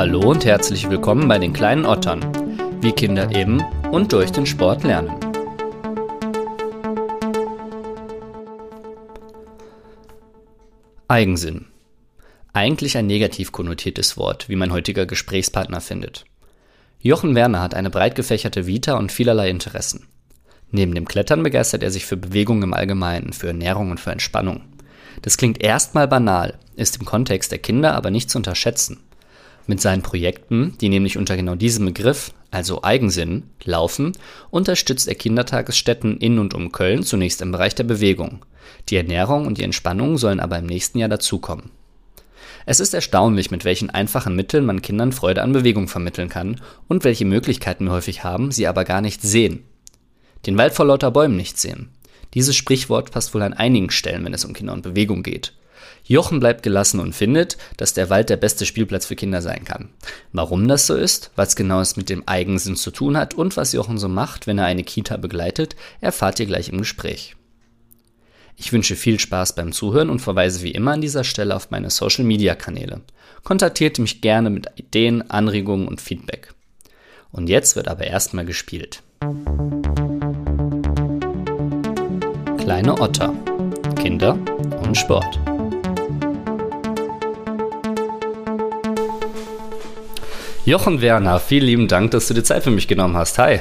Hallo und herzlich willkommen bei den kleinen Ottern, wie Kinder eben und durch den Sport lernen. Eigensinn. Eigentlich ein negativ konnotiertes Wort, wie mein heutiger Gesprächspartner findet. Jochen Werner hat eine breit gefächerte Vita und vielerlei Interessen. Neben dem Klettern begeistert er sich für Bewegung im Allgemeinen, für Ernährung und für Entspannung. Das klingt erstmal banal, ist im Kontext der Kinder aber nicht zu unterschätzen. Mit seinen Projekten, die nämlich unter genau diesem Begriff, also Eigensinn, laufen, unterstützt er Kindertagesstätten in und um Köln zunächst im Bereich der Bewegung. Die Ernährung und die Entspannung sollen aber im nächsten Jahr dazukommen. Es ist erstaunlich, mit welchen einfachen Mitteln man Kindern Freude an Bewegung vermitteln kann und welche Möglichkeiten wir häufig haben, sie aber gar nicht sehen. Den Wald vor lauter Bäumen nicht sehen. Dieses Sprichwort passt wohl an einigen Stellen, wenn es um Kinder und Bewegung geht. Jochen bleibt gelassen und findet, dass der Wald der beste Spielplatz für Kinder sein kann. Warum das so ist, was genau es mit dem Eigensinn zu tun hat und was Jochen so macht, wenn er eine Kita begleitet, erfahrt ihr gleich im Gespräch. Ich wünsche viel Spaß beim Zuhören und verweise wie immer an dieser Stelle auf meine Social Media Kanäle. Kontaktiert mich gerne mit Ideen, Anregungen und Feedback. Und jetzt wird aber erstmal gespielt. Kleine Otter. Kinder und Sport. Jochen Werner, vielen lieben Dank, dass du dir Zeit für mich genommen hast. Hi.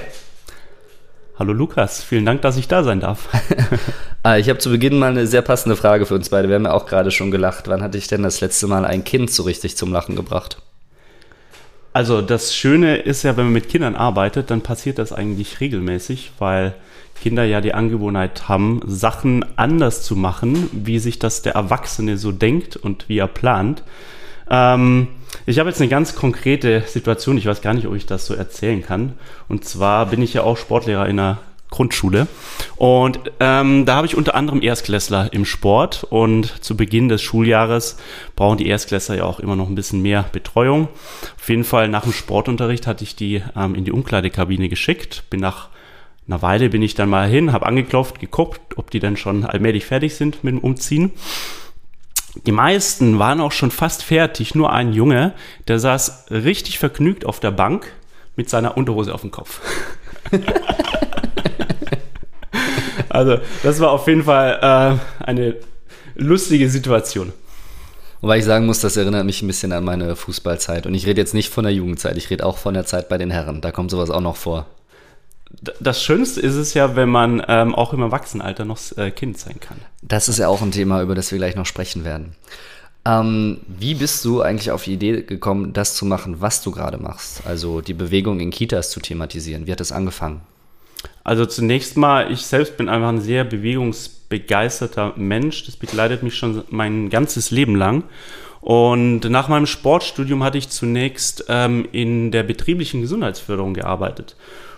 Hallo Lukas, vielen Dank, dass ich da sein darf. Ah, ich habe zu Beginn mal eine sehr passende Frage für uns beide. Wir haben ja auch gerade schon gelacht. Wann hatte ich denn das letzte Mal ein Kind so richtig zum Lachen gebracht? Also das Schöne ist ja, wenn man mit Kindern arbeitet, dann passiert das eigentlich regelmäßig, weil Kinder ja die Angewohnheit haben, Sachen anders zu machen, wie sich das der Erwachsene so denkt und wie er plant. Ähm, ich habe jetzt eine ganz konkrete Situation, ich weiß gar nicht, ob ich das so erzählen kann. Und zwar bin ich ja auch Sportlehrer in einer Grundschule. Und ähm, da habe ich unter anderem Erstklässler im Sport. Und zu Beginn des Schuljahres brauchen die Erstklässler ja auch immer noch ein bisschen mehr Betreuung. Auf jeden Fall nach dem Sportunterricht hatte ich die ähm, in die Umkleidekabine geschickt. Bin nach einer Weile bin ich dann mal hin, habe angeklopft, geguckt, ob die dann schon allmählich fertig sind mit dem Umziehen. Die meisten waren auch schon fast fertig, nur ein Junge, der saß richtig vergnügt auf der Bank mit seiner Unterhose auf dem Kopf. also, das war auf jeden Fall äh, eine lustige Situation. Wobei ich sagen muss, das erinnert mich ein bisschen an meine Fußballzeit. Und ich rede jetzt nicht von der Jugendzeit, ich rede auch von der Zeit bei den Herren. Da kommt sowas auch noch vor. Das Schönste ist es ja, wenn man ähm, auch im Erwachsenenalter noch äh, Kind sein kann. Das ist ja auch ein Thema, über das wir gleich noch sprechen werden. Ähm, wie bist du eigentlich auf die Idee gekommen, das zu machen, was du gerade machst? Also die Bewegung in Kitas zu thematisieren. Wie hat das angefangen? Also zunächst mal, ich selbst bin einfach ein sehr bewegungsbegeisterter Mensch. Das begleitet mich schon mein ganzes Leben lang. Und nach meinem Sportstudium hatte ich zunächst ähm, in der betrieblichen Gesundheitsförderung gearbeitet.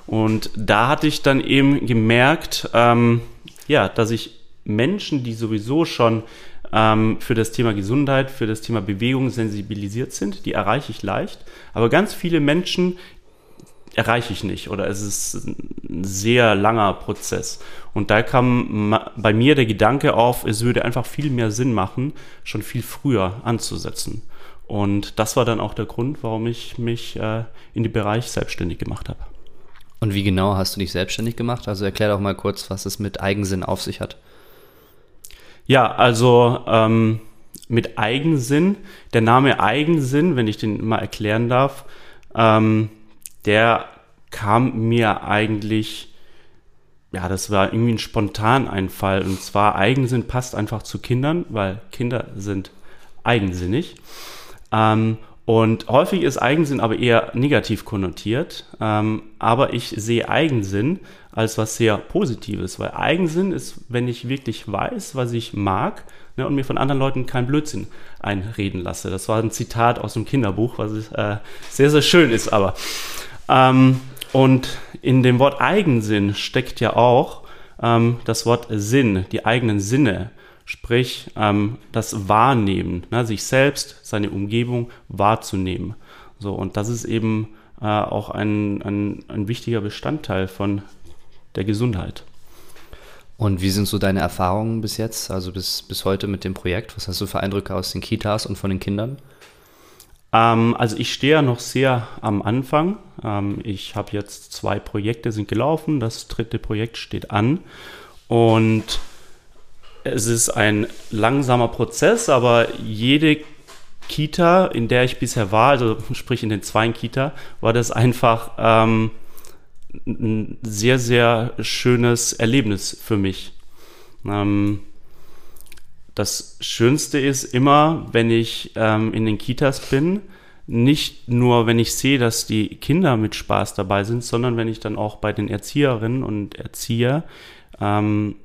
Und da hatte ich dann eben gemerkt, ähm, ja, dass ich Menschen, die sowieso schon ähm, für das Thema Gesundheit, für das Thema Bewegung sensibilisiert sind, die erreiche ich leicht. Aber ganz viele Menschen erreiche ich nicht oder es ist ein sehr langer Prozess. Und da kam bei mir der Gedanke auf, es würde einfach viel mehr Sinn machen, schon viel früher anzusetzen. Und das war dann auch der Grund, warum ich mich äh, in den Bereich selbstständig gemacht habe. Und wie genau hast du dich selbstständig gemacht? Also erklär doch mal kurz, was es mit Eigensinn auf sich hat. Ja, also ähm, mit Eigensinn, der Name Eigensinn, wenn ich den mal erklären darf, ähm, der kam mir eigentlich, ja, das war irgendwie ein Spontaneinfall. Und zwar Eigensinn passt einfach zu Kindern, weil Kinder sind eigensinnig. Ähm, und häufig ist Eigensinn aber eher negativ konnotiert. Ähm, aber ich sehe Eigensinn als was sehr Positives, weil Eigensinn ist, wenn ich wirklich weiß, was ich mag ne, und mir von anderen Leuten keinen Blödsinn einreden lasse. Das war ein Zitat aus dem Kinderbuch, was äh, sehr, sehr schön ist aber. Ähm, und in dem Wort Eigensinn steckt ja auch ähm, das Wort Sinn, die eigenen Sinne. Sprich, ähm, das Wahrnehmen, ne, sich selbst, seine Umgebung wahrzunehmen. So, und das ist eben äh, auch ein, ein, ein wichtiger Bestandteil von der Gesundheit. Und wie sind so deine Erfahrungen bis jetzt, also bis, bis heute mit dem Projekt? Was hast du für Eindrücke aus den Kitas und von den Kindern? Ähm, also ich stehe ja noch sehr am Anfang. Ähm, ich habe jetzt zwei Projekte sind gelaufen. Das dritte Projekt steht an. Und es ist ein langsamer Prozess, aber jede Kita, in der ich bisher war, also sprich in den zwei Kita, war das einfach ähm, ein sehr, sehr schönes Erlebnis für mich. Ähm, das Schönste ist immer, wenn ich ähm, in den Kitas bin, nicht nur, wenn ich sehe, dass die Kinder mit Spaß dabei sind, sondern wenn ich dann auch bei den Erzieherinnen und Erzieher, ähm,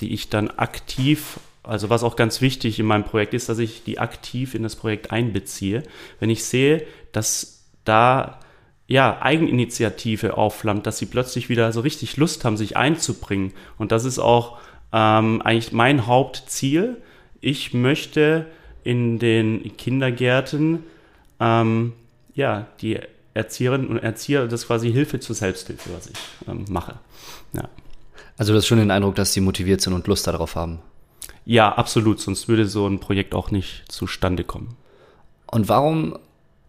die ich dann aktiv, also was auch ganz wichtig in meinem Projekt ist, dass ich die aktiv in das Projekt einbeziehe. Wenn ich sehe, dass da ja, Eigeninitiative aufflammt, dass sie plötzlich wieder so richtig Lust haben, sich einzubringen. Und das ist auch ähm, eigentlich mein Hauptziel, ich möchte in den Kindergärten ähm, ja, die Erzieherinnen und Erzieher, das ist quasi Hilfe zur Selbsthilfe, was ich ähm, mache. Ja. Also du hast schon den Eindruck, dass sie motiviert sind und Lust darauf haben. Ja, absolut, sonst würde so ein Projekt auch nicht zustande kommen. Und warum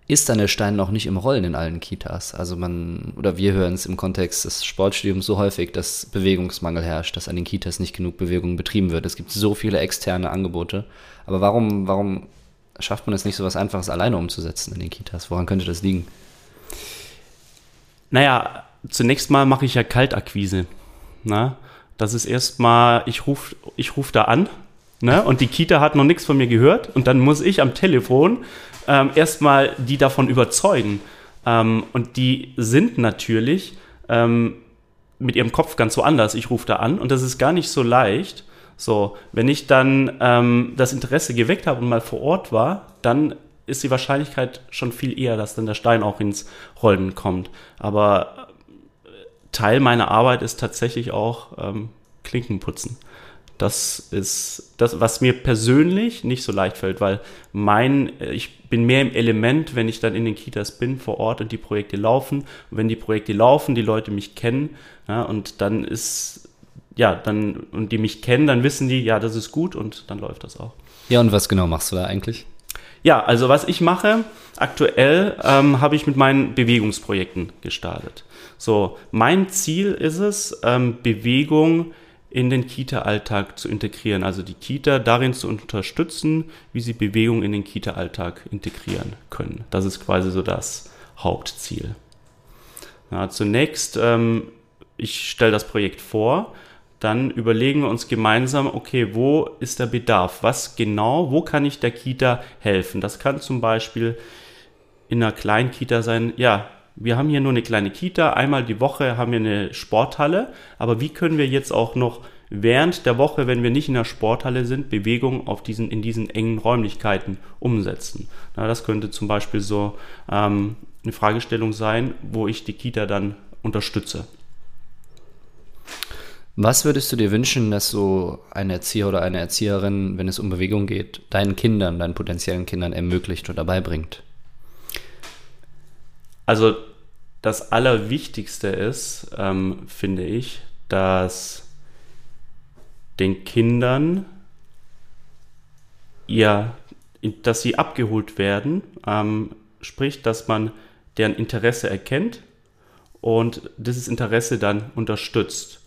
ist dann der Stein noch nicht im Rollen in allen Kitas. Also man, oder wir hören es im Kontext des Sportstudiums so häufig, dass Bewegungsmangel herrscht, dass an den Kitas nicht genug Bewegung betrieben wird. Es gibt so viele externe Angebote. Aber warum, warum schafft man es nicht, so was Einfaches alleine umzusetzen in den Kitas? Woran könnte das liegen? Naja, zunächst mal mache ich ja Kaltakquise. Na? Das ist erstmal, ich rufe ich ruf da an ne? und die Kita hat noch nichts von mir gehört und dann muss ich am Telefon ähm, erstmal die davon überzeugen. Ähm, und die sind natürlich ähm, mit ihrem Kopf ganz so anders. Ich rufe da an und das ist gar nicht so leicht. So, wenn ich dann ähm, das Interesse geweckt habe und mal vor Ort war, dann ist die Wahrscheinlichkeit schon viel eher, dass dann der Stein auch ins Rollen kommt. Aber Teil meiner Arbeit ist tatsächlich auch ähm, Klinken putzen. Das ist das, was mir persönlich nicht so leicht fällt, weil mein, ich bin mehr im Element, wenn ich dann in den Kitas bin vor Ort und die Projekte laufen. Und wenn die Projekte laufen, die Leute mich kennen, ja, und dann ist, ja, dann, und die mich kennen, dann wissen die, ja, das ist gut und dann läuft das auch. Ja, und was genau machst du da eigentlich? Ja, also was ich mache, aktuell ähm, habe ich mit meinen Bewegungsprojekten gestartet. So, mein Ziel ist es, ähm, Bewegung in den Kita-Alltag zu integrieren, also die Kita darin zu unterstützen, wie sie Bewegung in den Kita-Alltag integrieren können. Das ist quasi so das Hauptziel. Ja, zunächst, ähm, ich stelle das Projekt vor, dann überlegen wir uns gemeinsam, okay, wo ist der Bedarf? Was genau, wo kann ich der Kita helfen? Das kann zum Beispiel in einer kleinen Kita sein, ja, wir haben hier nur eine kleine Kita, einmal die Woche haben wir eine Sporthalle, aber wie können wir jetzt auch noch während der Woche, wenn wir nicht in der Sporthalle sind, Bewegung auf diesen, in diesen engen Räumlichkeiten umsetzen? Na, das könnte zum Beispiel so ähm, eine Fragestellung sein, wo ich die Kita dann unterstütze. Was würdest du dir wünschen, dass so ein Erzieher oder eine Erzieherin, wenn es um Bewegung geht, deinen Kindern, deinen potenziellen Kindern ermöglicht oder beibringt? Also das Allerwichtigste ist, ähm, finde ich, dass den Kindern ja, dass sie abgeholt werden, ähm, sprich, dass man deren Interesse erkennt und dieses Interesse dann unterstützt.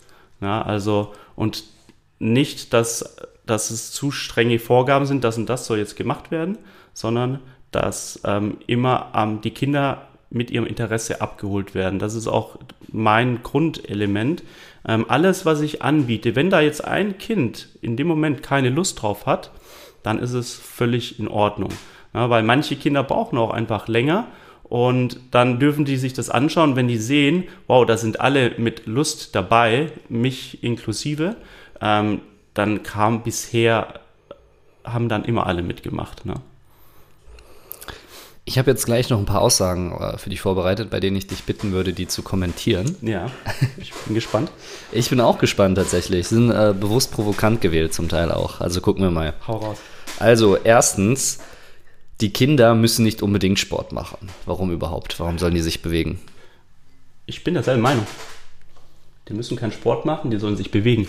Ja, also und nicht, dass, dass es zu strenge Vorgaben sind, das und das soll jetzt gemacht werden, sondern dass ähm, immer ähm, die Kinder mit ihrem Interesse abgeholt werden. Das ist auch mein Grundelement. Ähm, alles, was ich anbiete, wenn da jetzt ein Kind in dem Moment keine Lust drauf hat, dann ist es völlig in Ordnung. Ja, weil manche Kinder brauchen auch einfach länger und dann dürfen die sich das anschauen, wenn die sehen, wow, da sind alle mit Lust dabei, mich inklusive, ähm, dann kam bisher, haben dann immer alle mitgemacht. Ne? Ich habe jetzt gleich noch ein paar Aussagen äh, für dich vorbereitet, bei denen ich dich bitten würde, die zu kommentieren. Ja, ich bin gespannt. Ich bin auch gespannt tatsächlich. Sie sind äh, bewusst provokant gewählt zum Teil auch. Also gucken wir mal. Hau raus. Also erstens, die Kinder müssen nicht unbedingt Sport machen. Warum überhaupt? Warum sollen die sich bewegen? Ich bin derselben Meinung. Die müssen keinen Sport machen, die sollen sich bewegen.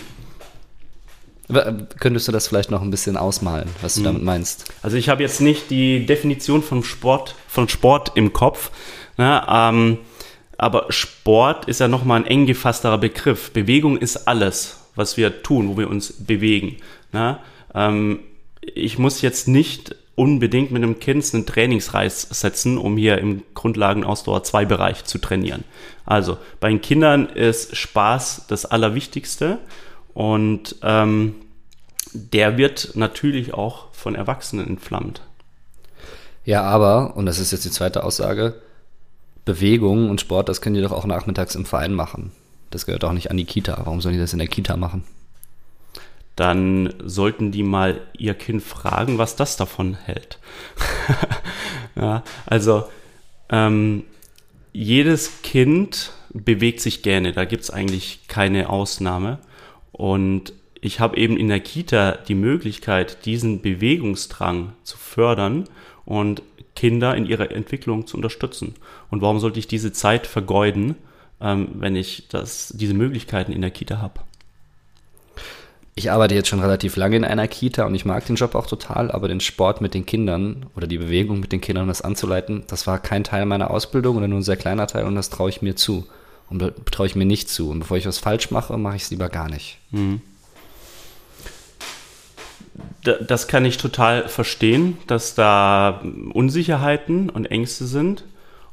Könntest du das vielleicht noch ein bisschen ausmalen, was du mhm. damit meinst? Also ich habe jetzt nicht die Definition von Sport, von Sport im Kopf, ne, ähm, aber Sport ist ja nochmal ein eng gefassterer Begriff. Bewegung ist alles, was wir tun, wo wir uns bewegen. Ne? Ähm, ich muss jetzt nicht unbedingt mit einem Kind einen Trainingsreiz setzen, um hier im Grundlagenausdauer 2 Bereich zu trainieren. Also bei den Kindern ist Spaß das Allerwichtigste und ähm, der wird natürlich auch von Erwachsenen entflammt. Ja, aber, und das ist jetzt die zweite Aussage, Bewegung und Sport, das können die doch auch nachmittags im Verein machen. Das gehört auch nicht an die Kita. Warum sollen die das in der Kita machen? Dann sollten die mal ihr Kind fragen, was das davon hält. ja, also ähm, jedes Kind bewegt sich gerne, da gibt es eigentlich keine Ausnahme. Und ich habe eben in der Kita die Möglichkeit, diesen Bewegungsdrang zu fördern und Kinder in ihrer Entwicklung zu unterstützen. Und warum sollte ich diese Zeit vergeuden, ähm, wenn ich das, diese Möglichkeiten in der Kita habe? Ich arbeite jetzt schon relativ lange in einer Kita und ich mag den Job auch total, aber den Sport mit den Kindern oder die Bewegung mit den Kindern, das anzuleiten, das war kein Teil meiner Ausbildung oder nur ein sehr kleiner Teil und das traue ich mir zu. Und traue ich mir nicht zu. Und bevor ich was falsch mache, mache ich es lieber gar nicht. Mhm. Das kann ich total verstehen, dass da Unsicherheiten und Ängste sind.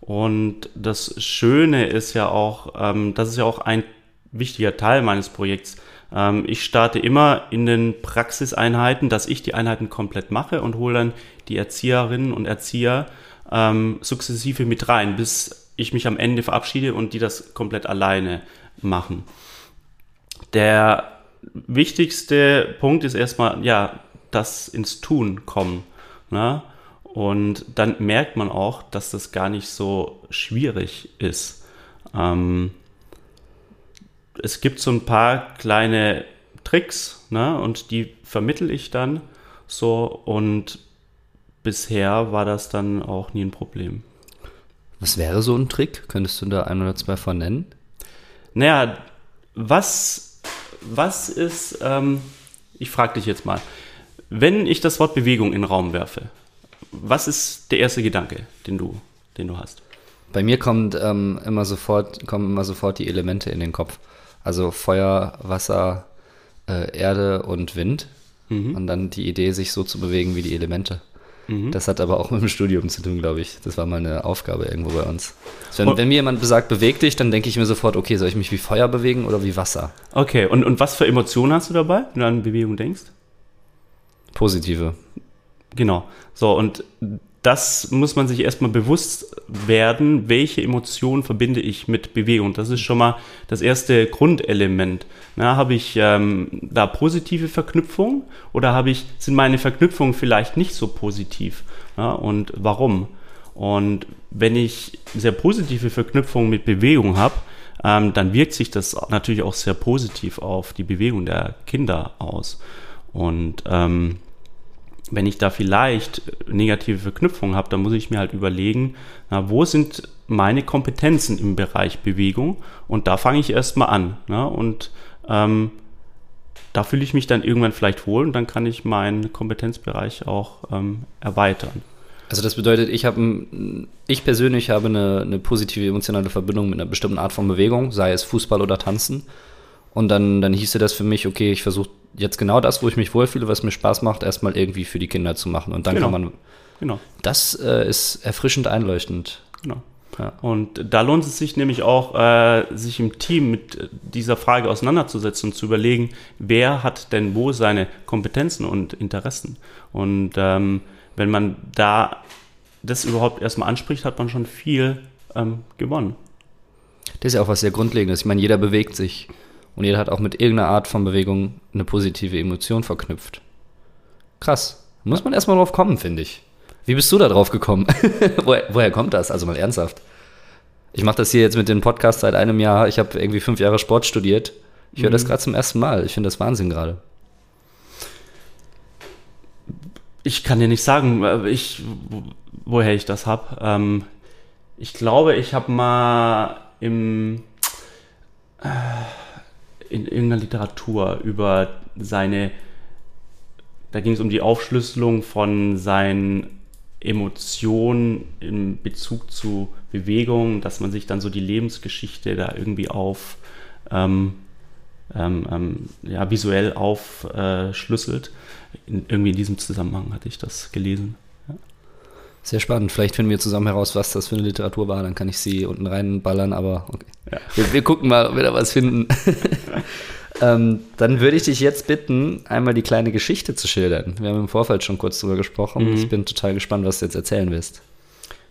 Und das Schöne ist ja auch, ähm, das ist ja auch ein wichtiger Teil meines Projekts. Ähm, ich starte immer in den Praxiseinheiten, dass ich die Einheiten komplett mache und hole dann die Erzieherinnen und Erzieher ähm, sukzessive mit rein, bis ich mich am Ende verabschiede und die das komplett alleine machen. Der wichtigste Punkt ist erstmal, ja, das ins Tun kommen. Ne? Und dann merkt man auch, dass das gar nicht so schwierig ist. Ähm, es gibt so ein paar kleine Tricks ne? und die vermittel ich dann so und bisher war das dann auch nie ein Problem. Was wäre so ein Trick? Könntest du da ein oder zwei von nennen? Naja, was, was ist, ähm, ich frage dich jetzt mal, wenn ich das Wort Bewegung in den Raum werfe, was ist der erste Gedanke, den du, den du hast? Bei mir kommt ähm, immer sofort, kommen immer sofort die Elemente in den Kopf. Also Feuer, Wasser, äh, Erde und Wind. Mhm. Und dann die Idee, sich so zu bewegen wie die Elemente. Mhm. Das hat aber auch mit dem Studium zu tun, glaube ich. Das war mal eine Aufgabe irgendwo bei uns. Wenn, wenn mir jemand besagt, beweg dich, dann denke ich mir sofort, okay, soll ich mich wie Feuer bewegen oder wie Wasser? Okay, und, und was für Emotionen hast du dabei, wenn du an Bewegung denkst? Positive. Genau. So, und das muss man sich erstmal bewusst werden, welche Emotionen verbinde ich mit Bewegung. Das ist schon mal das erste Grundelement. Na, habe ich ähm, da positive Verknüpfungen oder habe ich, sind meine Verknüpfungen vielleicht nicht so positiv? Ja, und warum? Und wenn ich sehr positive Verknüpfungen mit Bewegung habe, ähm, dann wirkt sich das natürlich auch sehr positiv auf die Bewegung der Kinder aus. Und ähm, wenn ich da vielleicht negative Verknüpfungen habe, dann muss ich mir halt überlegen, na, wo sind meine Kompetenzen im Bereich Bewegung und da fange ich erstmal an. Na, und ähm, da fühle ich mich dann irgendwann vielleicht wohl und dann kann ich meinen Kompetenzbereich auch ähm, erweitern. Also das bedeutet, ich habe, ich persönlich habe eine, eine positive emotionale Verbindung mit einer bestimmten Art von Bewegung, sei es Fußball oder Tanzen. Und dann, dann hieße das für mich, okay, ich versuche jetzt genau das, wo ich mich wohlfühle, was mir Spaß macht, erstmal irgendwie für die Kinder zu machen. Und dann genau. kann man. Genau. Das äh, ist erfrischend einleuchtend. Genau. Ja. Und da lohnt es sich nämlich auch, äh, sich im Team mit dieser Frage auseinanderzusetzen und zu überlegen, wer hat denn wo seine Kompetenzen und Interessen. Und ähm, wenn man da das überhaupt erstmal anspricht, hat man schon viel ähm, gewonnen. Das ist ja auch was sehr Grundlegendes. Ich meine, jeder bewegt sich. Und jeder hat auch mit irgendeiner Art von Bewegung eine positive Emotion verknüpft. Krass. Muss man erstmal drauf kommen, finde ich. Wie bist du da drauf gekommen? woher, woher, kommt das? Also mal ernsthaft. Ich mache das hier jetzt mit dem Podcast seit einem Jahr. Ich habe irgendwie fünf Jahre Sport studiert. Ich höre mhm. das gerade zum ersten Mal. Ich finde das Wahnsinn gerade. Ich kann dir nicht sagen, ich, woher ich das habe. Ähm, ich glaube, ich habe mal im. Äh, in irgendeiner Literatur über seine, da ging es um die Aufschlüsselung von seinen Emotionen in Bezug zu Bewegung, dass man sich dann so die Lebensgeschichte da irgendwie auf ähm, ähm, ähm, ja, visuell aufschlüsselt. In, irgendwie in diesem Zusammenhang hatte ich das gelesen. Sehr spannend. Vielleicht finden wir zusammen heraus, was das für eine Literatur war. Dann kann ich sie unten reinballern, aber okay. Ja. Wir, wir, gucken mal, ob wir da was finden. ähm, dann würde ich dich jetzt bitten, einmal die kleine Geschichte zu schildern. Wir haben im Vorfeld schon kurz drüber gesprochen. Mhm. Ich bin total gespannt, was du jetzt erzählen willst.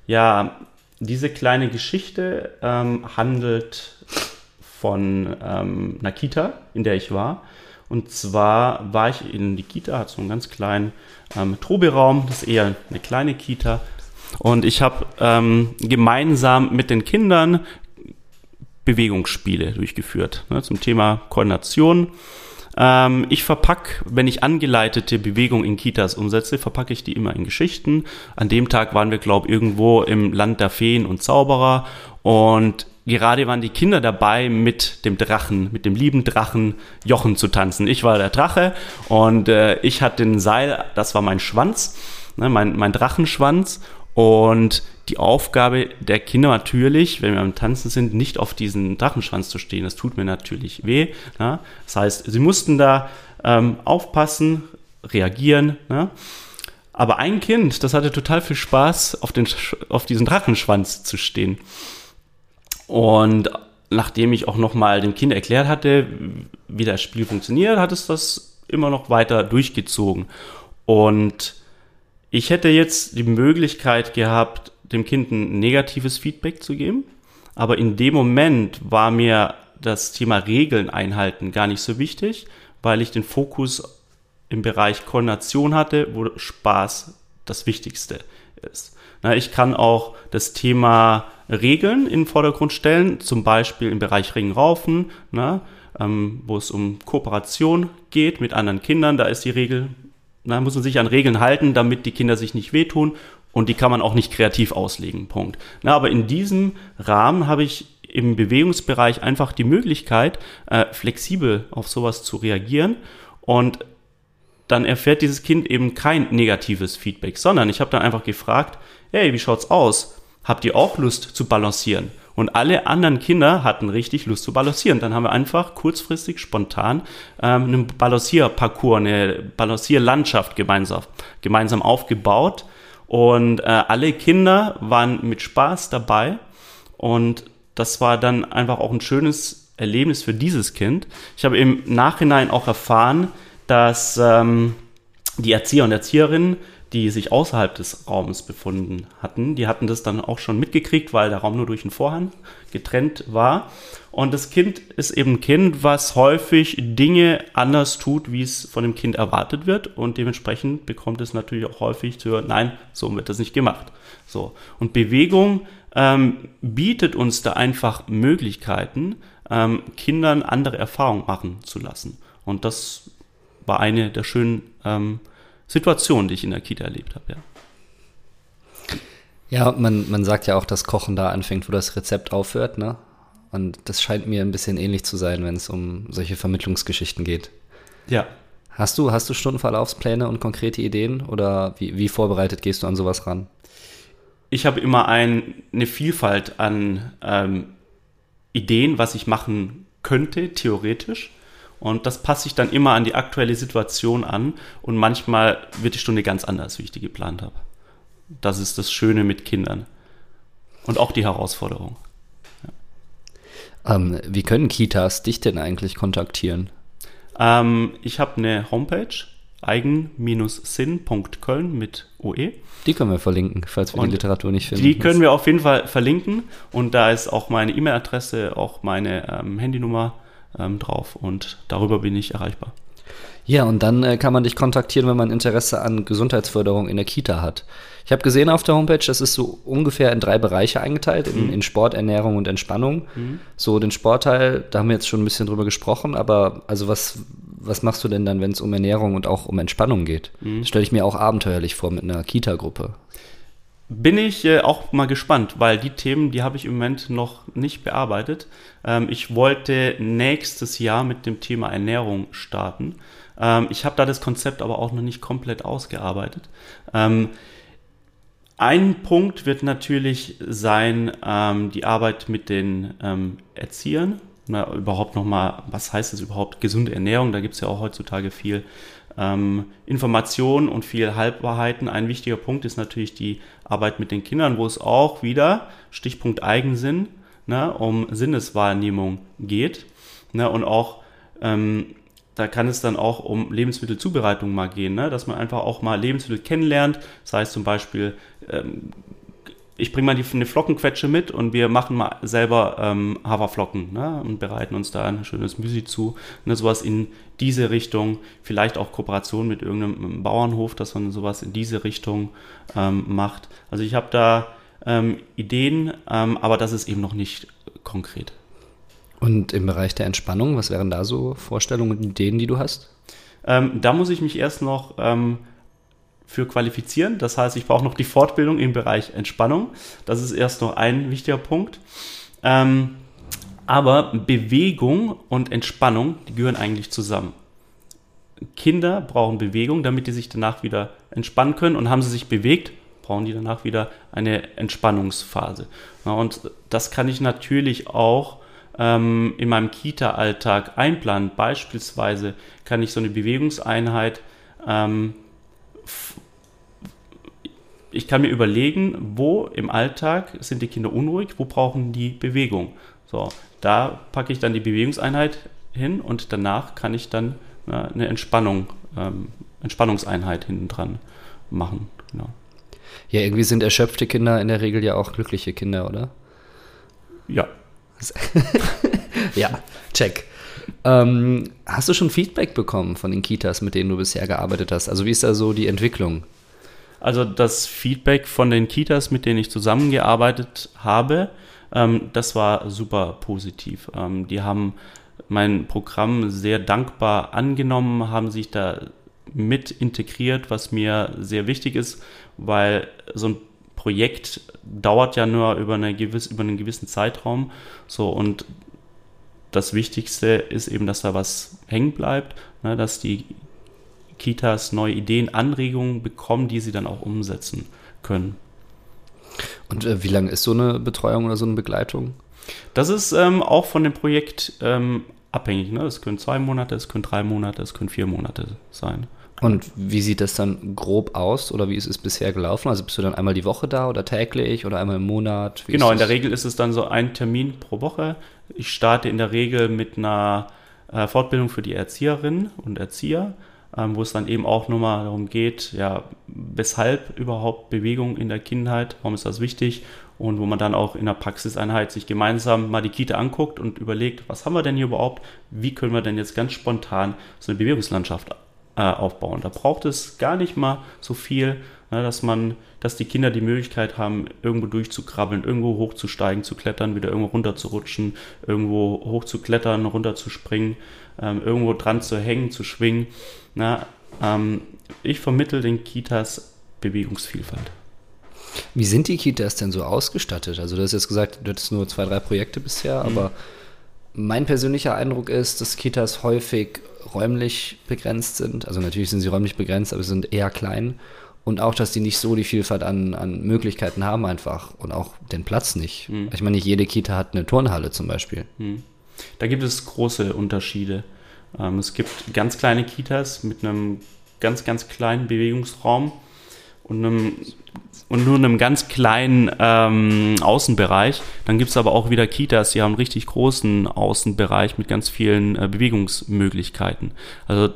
Ja, diese kleine Geschichte ähm, handelt von ähm, einer Kita, in der ich war. Und zwar war ich in die Kita, hat so einen ganz kleinen ähm, Troberaum, das ist eher eine kleine Kita. Und ich habe ähm, gemeinsam mit den Kindern Bewegungsspiele durchgeführt ne, zum Thema Koordination. Ähm, ich verpacke, wenn ich angeleitete Bewegung in Kitas umsetze, verpacke ich die immer in Geschichten. An dem Tag waren wir, glaube ich, irgendwo im Land der Feen und Zauberer. Und gerade waren die Kinder dabei, mit dem Drachen, mit dem lieben Drachen Jochen zu tanzen. Ich war der Drache und äh, ich hatte den Seil, das war mein Schwanz, ne, mein, mein Drachenschwanz. Und die Aufgabe der Kinder natürlich, wenn wir am Tanzen sind, nicht auf diesen Drachenschwanz zu stehen. Das tut mir natürlich weh. Ne? Das heißt, sie mussten da ähm, aufpassen, reagieren. Ne? Aber ein Kind, das hatte total viel Spaß, auf, den, auf diesen Drachenschwanz zu stehen. Und nachdem ich auch nochmal dem Kind erklärt hatte, wie das Spiel funktioniert, hat es das immer noch weiter durchgezogen. Und ich hätte jetzt die Möglichkeit gehabt, dem Kind ein negatives Feedback zu geben. Aber in dem Moment war mir das Thema Regeln einhalten gar nicht so wichtig, weil ich den Fokus im Bereich Koordination hatte, wo Spaß das Wichtigste ist. Na, ich kann auch das Thema Regeln in den Vordergrund stellen, zum Beispiel im Bereich Ringraufen, na, ähm, wo es um Kooperation geht mit anderen Kindern. Da ist die Regel, da muss man sich an Regeln halten, damit die Kinder sich nicht wehtun und die kann man auch nicht kreativ auslegen. Punkt. Na, aber in diesem Rahmen habe ich im Bewegungsbereich einfach die Möglichkeit, äh, flexibel auf sowas zu reagieren und dann erfährt dieses Kind eben kein negatives Feedback, sondern ich habe dann einfach gefragt, hey, wie schaut's aus? Habt ihr auch Lust zu balancieren? Und alle anderen Kinder hatten richtig Lust zu balancieren. Dann haben wir einfach kurzfristig, spontan ähm, einen Balancierparcours, eine Balancierlandschaft gemeinsam, gemeinsam aufgebaut. Und äh, alle Kinder waren mit Spaß dabei. Und das war dann einfach auch ein schönes Erlebnis für dieses Kind. Ich habe im Nachhinein auch erfahren, dass ähm, die Erzieher und Erzieherinnen die sich außerhalb des Raums befunden hatten, die hatten das dann auch schon mitgekriegt, weil der Raum nur durch einen Vorhang getrennt war. Und das Kind ist eben ein Kind, was häufig Dinge anders tut, wie es von dem Kind erwartet wird. Und dementsprechend bekommt es natürlich auch häufig zu hören, nein, so wird das nicht gemacht. So. Und Bewegung ähm, bietet uns da einfach Möglichkeiten, ähm, Kindern andere Erfahrungen machen zu lassen. Und das war eine der schönen ähm, Situationen, die ich in der Kita erlebt habe, ja. Ja, man, man sagt ja auch, dass Kochen da anfängt, wo das Rezept aufhört, ne? Und das scheint mir ein bisschen ähnlich zu sein, wenn es um solche Vermittlungsgeschichten geht. Ja. Hast du, hast du Stundenverlaufspläne und konkrete Ideen oder wie, wie vorbereitet gehst du an sowas ran? Ich habe immer ein, eine Vielfalt an ähm, Ideen, was ich machen könnte, theoretisch. Und das passe ich dann immer an die aktuelle Situation an. Und manchmal wird die Stunde ganz anders, wie ich die geplant habe. Das ist das Schöne mit Kindern. Und auch die Herausforderung. Ja. Ähm, wie können Kitas dich denn eigentlich kontaktieren? Ähm, ich habe eine Homepage, eigen-sinn.köln mit OE. Die können wir verlinken, falls wir und die Literatur nicht finden. Die können wir auf jeden Fall verlinken. Und da ist auch meine E-Mail-Adresse, auch meine ähm, Handynummer ähm, drauf und darüber bin ich erreichbar. Ja, und dann äh, kann man dich kontaktieren, wenn man Interesse an Gesundheitsförderung in der Kita hat. Ich habe gesehen auf der Homepage, das ist so ungefähr in drei Bereiche eingeteilt, in, mhm. in Sport, Ernährung und Entspannung. Mhm. So den Sportteil, da haben wir jetzt schon ein bisschen drüber gesprochen, aber also was, was machst du denn dann, wenn es um Ernährung und auch um Entspannung geht? Mhm. Das stelle ich mir auch abenteuerlich vor mit einer Kita-Gruppe bin ich äh, auch mal gespannt, weil die Themen, die habe ich im Moment noch nicht bearbeitet. Ähm, ich wollte nächstes Jahr mit dem Thema Ernährung starten. Ähm, ich habe da das Konzept aber auch noch nicht komplett ausgearbeitet. Ähm, ein Punkt wird natürlich sein, ähm, die Arbeit mit den ähm, Erziehern. Na, überhaupt nochmal, was heißt es überhaupt, gesunde Ernährung? Da gibt es ja auch heutzutage viel ähm, Information und viel Halbwahrheiten. Ein wichtiger Punkt ist natürlich die Arbeit mit den Kindern, wo es auch wieder, Stichpunkt Eigensinn, ne, um Sinneswahrnehmung geht. Ne, und auch ähm, da kann es dann auch um Lebensmittelzubereitung mal gehen, ne? dass man einfach auch mal Lebensmittel kennenlernt. Das heißt zum Beispiel, ähm, ich bringe mal die, eine Flockenquetsche mit und wir machen mal selber ähm, Haferflocken ne? und bereiten uns da ein schönes Müsli zu. Ne? Sowas in diese Richtung, vielleicht auch Kooperation mit irgendeinem Bauernhof, dass man sowas in diese Richtung ähm, macht. Also ich habe da ähm, Ideen, ähm, aber das ist eben noch nicht konkret. Und im Bereich der Entspannung, was wären da so Vorstellungen und Ideen, die du hast? Ähm, da muss ich mich erst noch ähm, für qualifizieren. Das heißt, ich brauche noch die Fortbildung im Bereich Entspannung. Das ist erst noch ein wichtiger Punkt. Ähm, aber Bewegung und Entspannung, die gehören eigentlich zusammen. Kinder brauchen Bewegung, damit die sich danach wieder entspannen können. Und haben sie sich bewegt, brauchen die danach wieder eine Entspannungsphase. und das kann ich natürlich auch ähm, in meinem Kita-Alltag einplanen. Beispielsweise kann ich so eine Bewegungseinheit, ähm, ich kann mir überlegen, wo im Alltag sind die Kinder unruhig, wo brauchen die Bewegung. So, da packe ich dann die Bewegungseinheit hin und danach kann ich dann ja, eine Entspannung, ähm, Entspannungseinheit hinten dran machen. Genau. Ja, irgendwie sind erschöpfte Kinder in der Regel ja auch glückliche Kinder, oder? Ja, ja, check. Ähm, hast du schon Feedback bekommen von den Kitas, mit denen du bisher gearbeitet hast? Also wie ist da so die Entwicklung? Also das Feedback von den Kitas, mit denen ich zusammengearbeitet habe, ähm, das war super positiv. Ähm, die haben mein Programm sehr dankbar angenommen, haben sich da mit integriert, was mir sehr wichtig ist, weil so ein Projekt dauert ja nur über, eine gewisse, über einen gewissen Zeitraum. So und das Wichtigste ist eben, dass da was hängen bleibt, ne, dass die Kitas neue Ideen, Anregungen bekommen, die sie dann auch umsetzen können. Und äh, wie lange ist so eine Betreuung oder so eine Begleitung? Das ist ähm, auch von dem Projekt ähm, abhängig. Ne? Es können zwei Monate, es können drei Monate, es können vier Monate sein. Und wie sieht das dann grob aus oder wie ist es bisher gelaufen? Also bist du dann einmal die Woche da oder täglich oder einmal im Monat? Wie genau, in der Regel ist es dann so ein Termin pro Woche. Ich starte in der Regel mit einer äh, Fortbildung für die Erzieherinnen und Erzieher, ähm, wo es dann eben auch nochmal darum geht, ja, weshalb überhaupt Bewegung in der Kindheit, warum ist das wichtig? Und wo man dann auch in der Praxiseinheit sich gemeinsam mal die Kita anguckt und überlegt, was haben wir denn hier überhaupt, wie können wir denn jetzt ganz spontan so eine Bewegungslandschaft äh, aufbauen. Da braucht es gar nicht mal so viel, ne, dass man, dass die Kinder die Möglichkeit haben, irgendwo durchzukrabbeln, irgendwo hochzusteigen, zu klettern, wieder irgendwo runterzurutschen, irgendwo hochzuklettern, runterzuspringen, ähm, irgendwo dran zu hängen, zu schwingen. Na, ähm, ich vermittle den Kitas Bewegungsvielfalt. Wie sind die Kitas denn so ausgestattet? Also du hast jetzt gesagt, du hattest nur zwei, drei Projekte bisher, mhm. aber mein persönlicher Eindruck ist, dass Kitas häufig räumlich begrenzt sind. Also natürlich sind sie räumlich begrenzt, aber sie sind eher klein. Und auch, dass die nicht so die Vielfalt an, an Möglichkeiten haben einfach und auch den Platz nicht. Mhm. Ich meine, nicht jede Kita hat eine Turnhalle zum Beispiel. Mhm. Da gibt es große Unterschiede. Ähm, es gibt ganz kleine Kitas mit einem ganz, ganz kleinen Bewegungsraum und, einem, und nur einem ganz kleinen ähm, Außenbereich. Dann gibt es aber auch wieder Kitas, die haben einen richtig großen Außenbereich mit ganz vielen äh, Bewegungsmöglichkeiten. Also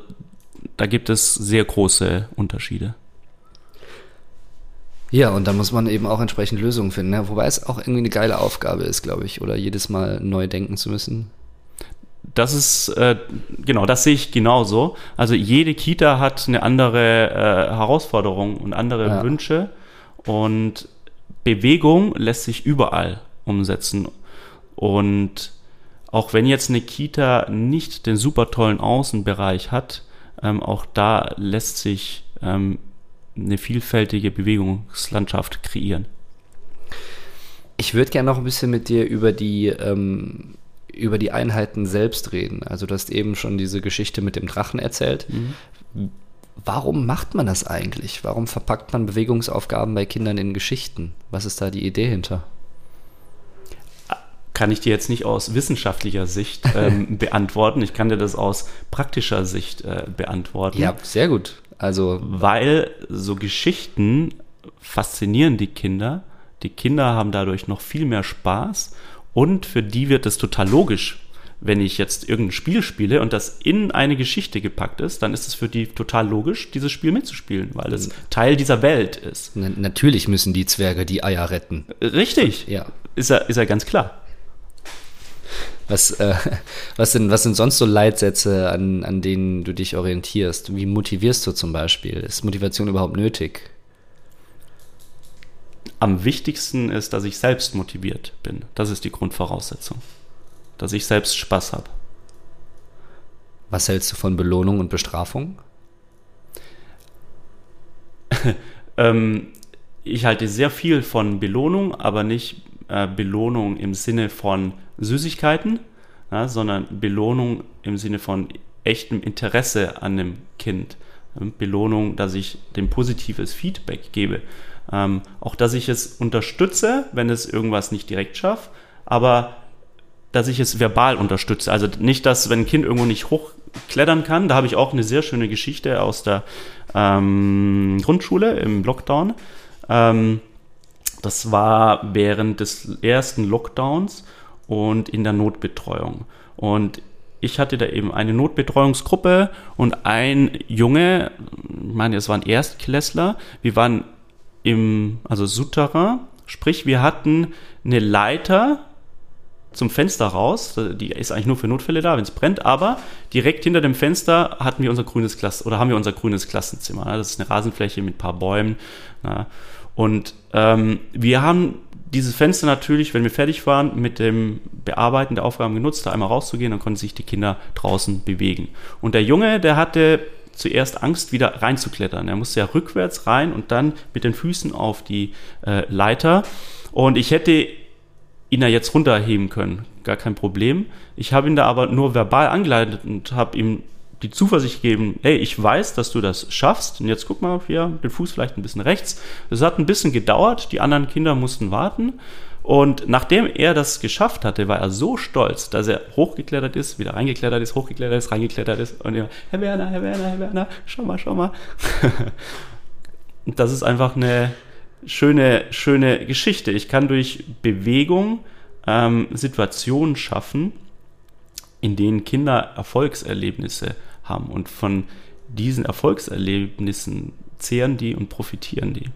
da gibt es sehr große Unterschiede. Ja, und da muss man eben auch entsprechend Lösungen finden. Ne? Wobei es auch irgendwie eine geile Aufgabe ist, glaube ich, oder jedes Mal neu denken zu müssen. Das ist, äh, genau, das sehe ich genauso. Also jede Kita hat eine andere äh, Herausforderung und andere ja. Wünsche. Und Bewegung lässt sich überall umsetzen. Und auch wenn jetzt eine Kita nicht den super tollen Außenbereich hat, ähm, auch da lässt sich ähm, eine vielfältige Bewegungslandschaft kreieren. Ich würde gerne noch ein bisschen mit dir über die, ähm, über die Einheiten selbst reden. Also du hast eben schon diese Geschichte mit dem Drachen erzählt. Mhm. Warum macht man das eigentlich? Warum verpackt man Bewegungsaufgaben bei Kindern in Geschichten? Was ist da die Idee hinter? Kann ich dir jetzt nicht aus wissenschaftlicher Sicht ähm, beantworten. Ich kann dir das aus praktischer Sicht äh, beantworten. Ja, sehr gut. Also, weil so Geschichten faszinieren die Kinder die Kinder haben dadurch noch viel mehr Spaß und für die wird es total logisch. Wenn ich jetzt irgendein Spiel spiele und das in eine Geschichte gepackt ist, dann ist es für die total logisch, dieses Spiel mitzuspielen, weil es Teil dieser Welt ist. Na, natürlich müssen die Zwerge die Eier retten. Richtig. Ja. Ist ja, ist ja ganz klar. Was, äh, was, sind, was sind sonst so Leitsätze, an, an denen du dich orientierst? Wie motivierst du zum Beispiel? Ist Motivation überhaupt nötig? am wichtigsten ist, dass ich selbst motiviert bin. Das ist die Grundvoraussetzung. Dass ich selbst Spaß habe. Was hältst du von Belohnung und Bestrafung? ähm, ich halte sehr viel von Belohnung, aber nicht äh, Belohnung im Sinne von Süßigkeiten, ja, sondern Belohnung im Sinne von echtem Interesse an dem Kind. Belohnung, dass ich dem positives Feedback gebe. Ähm, auch, dass ich es unterstütze, wenn es irgendwas nicht direkt schafft, aber dass ich es verbal unterstütze. Also nicht, dass, wenn ein Kind irgendwo nicht hochklettern kann, da habe ich auch eine sehr schöne Geschichte aus der ähm, Grundschule im Lockdown. Ähm, das war während des ersten Lockdowns und in der Notbetreuung. Und ich hatte da eben eine Notbetreuungsgruppe und ein Junge, ich meine, es waren Erstklässler, wir waren im, also Souterrain, sprich, wir hatten eine Leiter zum Fenster raus, die ist eigentlich nur für Notfälle da, wenn es brennt, aber direkt hinter dem Fenster hatten wir unser grünes Klass oder haben wir unser grünes Klassenzimmer. Das ist eine Rasenfläche mit ein paar Bäumen. Und ähm, wir haben dieses Fenster natürlich, wenn wir fertig waren, mit dem Bearbeiten der Aufgaben genutzt, da einmal rauszugehen, dann konnten sich die Kinder draußen bewegen. Und der Junge, der hatte zuerst Angst, wieder reinzuklettern. Er musste ja rückwärts rein und dann mit den Füßen auf die äh, Leiter. Und ich hätte ihn da jetzt runterheben können, gar kein Problem. Ich habe ihn da aber nur verbal angeleitet und habe ihm die Zuversicht gegeben, hey, ich weiß, dass du das schaffst. Und jetzt guck mal hier, den Fuß vielleicht ein bisschen rechts. Das hat ein bisschen gedauert, die anderen Kinder mussten warten. Und nachdem er das geschafft hatte, war er so stolz, dass er hochgeklettert ist, wieder reingeklettert ist, hochgeklettert ist, reingeklettert ist und er, Herr Werner, Herr Werner, Herr Werner, schau mal, schau mal. das ist einfach eine schöne, schöne Geschichte. Ich kann durch Bewegung ähm, Situationen schaffen, in denen Kinder Erfolgserlebnisse haben und von diesen Erfolgserlebnissen zehren die und profitieren die.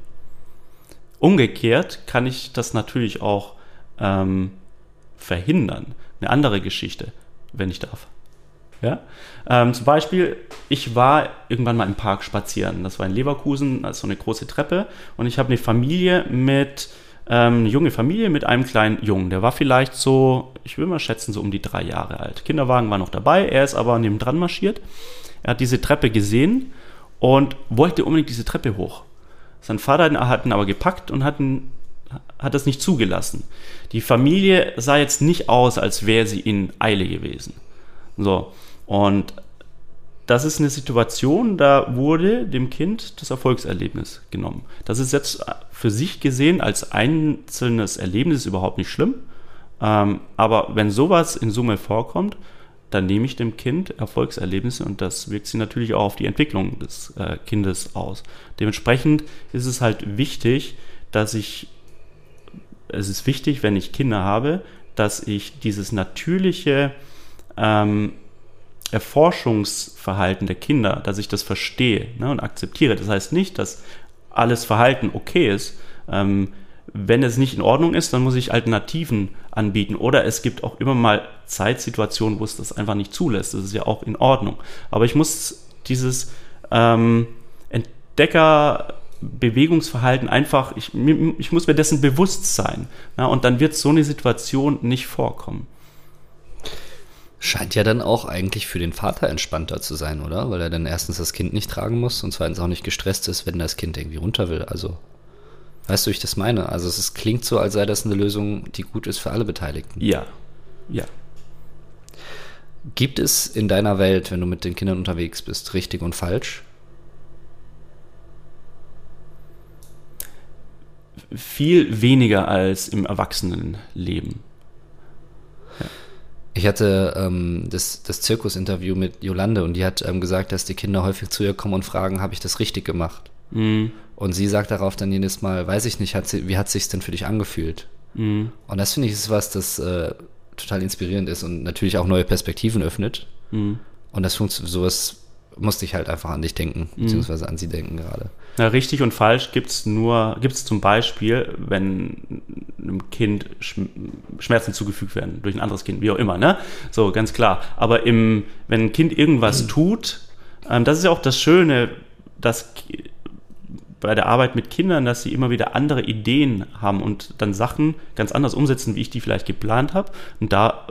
Umgekehrt kann ich das natürlich auch ähm, verhindern. Eine andere Geschichte, wenn ich darf. Ja? Ähm, zum Beispiel, ich war irgendwann mal im Park spazieren. Das war in Leverkusen, also so eine große Treppe. Und ich habe eine Familie mit, ähm, eine junge Familie mit einem kleinen Jungen. Der war vielleicht so, ich will mal schätzen, so um die drei Jahre alt. Kinderwagen war noch dabei, er ist aber nebendran marschiert. Er hat diese Treppe gesehen und wollte unbedingt diese Treppe hoch. Sein Vater hat ihn aber gepackt und hat, ihn, hat das nicht zugelassen. Die Familie sah jetzt nicht aus, als wäre sie in Eile gewesen. So, und das ist eine Situation, da wurde dem Kind das Erfolgserlebnis genommen. Das ist jetzt für sich gesehen als einzelnes Erlebnis überhaupt nicht schlimm. Ähm, aber wenn sowas in Summe vorkommt, dann nehme ich dem Kind Erfolgserlebnisse und das wirkt sich natürlich auch auf die Entwicklung des äh, Kindes aus. Dementsprechend ist es halt wichtig, dass ich, es ist wichtig, wenn ich Kinder habe, dass ich dieses natürliche ähm, Erforschungsverhalten der Kinder, dass ich das verstehe ne, und akzeptiere. Das heißt nicht, dass alles Verhalten okay ist. Ähm, wenn es nicht in Ordnung ist, dann muss ich Alternativen anbieten. Oder es gibt auch immer mal Zeitsituationen, wo es das einfach nicht zulässt. Das ist ja auch in Ordnung. Aber ich muss dieses ähm, Entdecker-Bewegungsverhalten einfach, ich, ich muss mir dessen bewusst sein. Ja, und dann wird so eine Situation nicht vorkommen. Scheint ja dann auch eigentlich für den Vater entspannter zu sein, oder? Weil er dann erstens das Kind nicht tragen muss und zweitens auch nicht gestresst ist, wenn das Kind irgendwie runter will. Also, weißt du, wie ich das meine? Also, es ist, klingt so, als sei das eine Lösung, die gut ist für alle Beteiligten. Ja, ja. Gibt es in deiner Welt, wenn du mit den Kindern unterwegs bist, richtig und falsch? Viel weniger als im Erwachsenenleben. Ich hatte ähm, das, das Zirkusinterview mit Jolande und die hat ähm, gesagt, dass die Kinder häufig zu ihr kommen und fragen, habe ich das richtig gemacht? Mhm. Und sie sagt darauf dann jedes Mal, weiß ich nicht, hat sie, wie hat sich's denn für dich angefühlt? Mhm. Und das finde ich ist was, das äh, total inspirierend ist und natürlich auch neue Perspektiven öffnet. Mhm. Und das funktioniert, sowas musste ich halt einfach an dich denken, beziehungsweise an sie denken gerade. Na, richtig und falsch gibt es nur, gibt es zum Beispiel, wenn einem Kind Schm- Schmerzen zugefügt werden durch ein anderes Kind, wie auch immer, ne? So, ganz klar. Aber im, wenn ein Kind irgendwas tut, ähm, das ist ja auch das Schöne, dass bei der Arbeit mit Kindern, dass sie immer wieder andere Ideen haben und dann Sachen ganz anders umsetzen, wie ich die vielleicht geplant habe. Und da,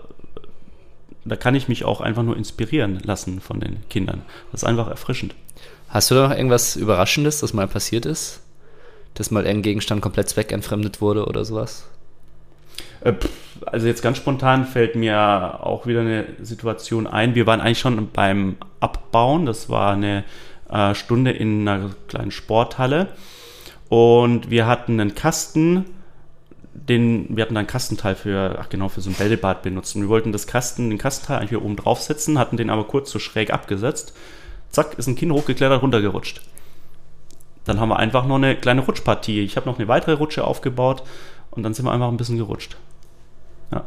da kann ich mich auch einfach nur inspirieren lassen von den Kindern. Das ist einfach erfrischend. Hast du da noch irgendwas Überraschendes, das mal passiert ist? Dass mal irgendein Gegenstand komplett zweckentfremdet wurde oder sowas? Äh, Also jetzt ganz spontan fällt mir auch wieder eine Situation ein. Wir waren eigentlich schon beim Abbauen. Das war eine äh, Stunde in einer kleinen Sporthalle. Und wir hatten einen Kasten, den, wir hatten da einen Kastenteil für, ach genau, für so ein Bällebad benutzt. Und wir wollten das Kasten, den Kastenteil eigentlich hier oben draufsetzen, hatten den aber kurz so schräg abgesetzt. Zack, ist ein Kind hochgeklettert, runtergerutscht. Dann haben wir einfach noch eine kleine Rutschpartie. Ich habe noch eine weitere Rutsche aufgebaut und dann sind wir einfach ein bisschen gerutscht. Ja.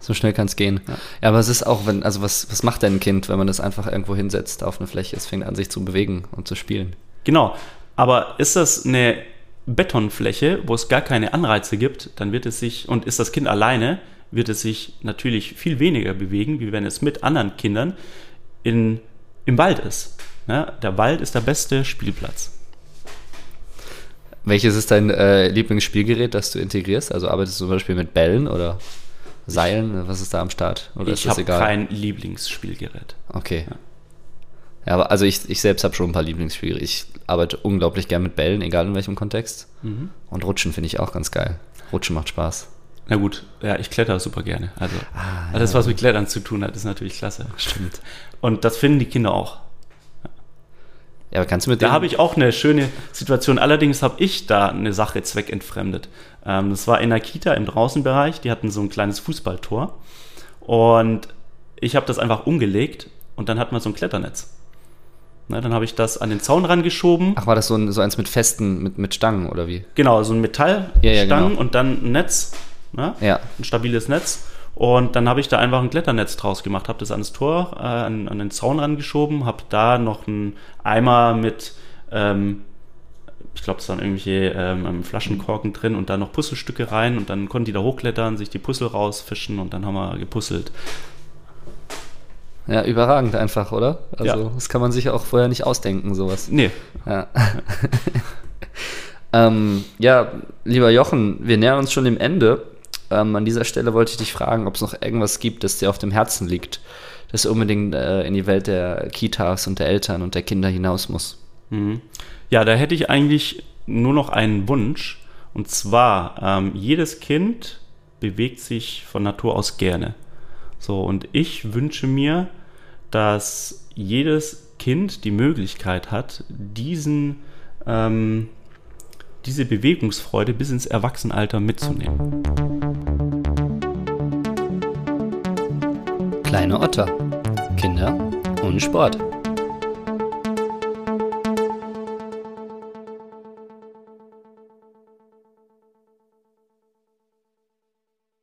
So schnell kann es gehen. Ja. Ja. aber es ist auch, wenn, also was, was macht denn ein Kind, wenn man das einfach irgendwo hinsetzt auf eine Fläche? Es fängt an, sich zu bewegen und zu spielen. Genau. Aber ist das eine Betonfläche, wo es gar keine Anreize gibt, dann wird es sich, und ist das Kind alleine, wird es sich natürlich viel weniger bewegen, wie wenn es mit anderen Kindern in, im Wald ist. Ja, der Wald ist der beste Spielplatz. Welches ist dein äh, Lieblingsspielgerät, das du integrierst? Also arbeitest du zum Beispiel mit Bällen oder Seilen? Was ist da am Start? Oder ist ich habe kein Lieblingsspielgerät. Okay. Ja, aber also ich, ich selbst habe schon ein paar Lieblingsspiele. Ich arbeite unglaublich gern mit Bällen, egal in welchem Kontext. Mhm. Und Rutschen finde ich auch ganz geil. Rutschen macht Spaß. Na gut, ja, ich kletter super gerne. Also Ah, alles, ja. was mit Klettern zu tun hat, ist natürlich klasse. Stimmt. Und das finden die Kinder auch. Ja, aber kannst du mit Da habe ich auch eine schöne Situation. Allerdings habe ich da eine Sache zweckentfremdet. Ähm, das war in der Kita im Draußenbereich. Die hatten so ein kleines Fußballtor. Und ich habe das einfach umgelegt und dann hatten wir so ein Kletternetz. Na, dann habe ich das an den Zaun rangeschoben. Ach, war das so, ein, so eins mit festen, mit, mit Stangen oder wie? Genau, so ein Metallstangen Ja, ja, genau. und dann ein Netz. Ne? Ja. Ein stabiles Netz. Und dann habe ich da einfach ein Kletternetz draus gemacht, habe das ans Tor, äh, an, an den Zaun rangeschoben, habe da noch einen Eimer mit, ähm, ich glaube, es waren irgendwelche ähm, Flaschenkorken drin und da noch Puzzlestücke rein und dann konnten die da hochklettern, sich die Puzzle rausfischen und dann haben wir gepuzzelt. Ja, überragend einfach, oder? Also, Ja. das kann man sich auch vorher nicht ausdenken, sowas. Nee, Ja. ähm, ja, lieber Jochen, wir nähern uns schon dem Ende. Ähm, an dieser Stelle wollte ich dich fragen, ob es noch irgendwas gibt, das dir auf dem Herzen liegt, das unbedingt äh, in die Welt der Kitas und der Eltern und der Kinder hinaus muss. Mhm. Ja, da hätte ich eigentlich nur noch einen Wunsch. Und zwar, ähm, jedes Kind bewegt sich von Natur aus gerne. So, und ich wünsche mir, dass jedes Kind die Möglichkeit hat, diesen, ähm, diese Bewegungsfreude bis ins Erwachsenenalter mitzunehmen. Kleine Otter. Kinder und Sport.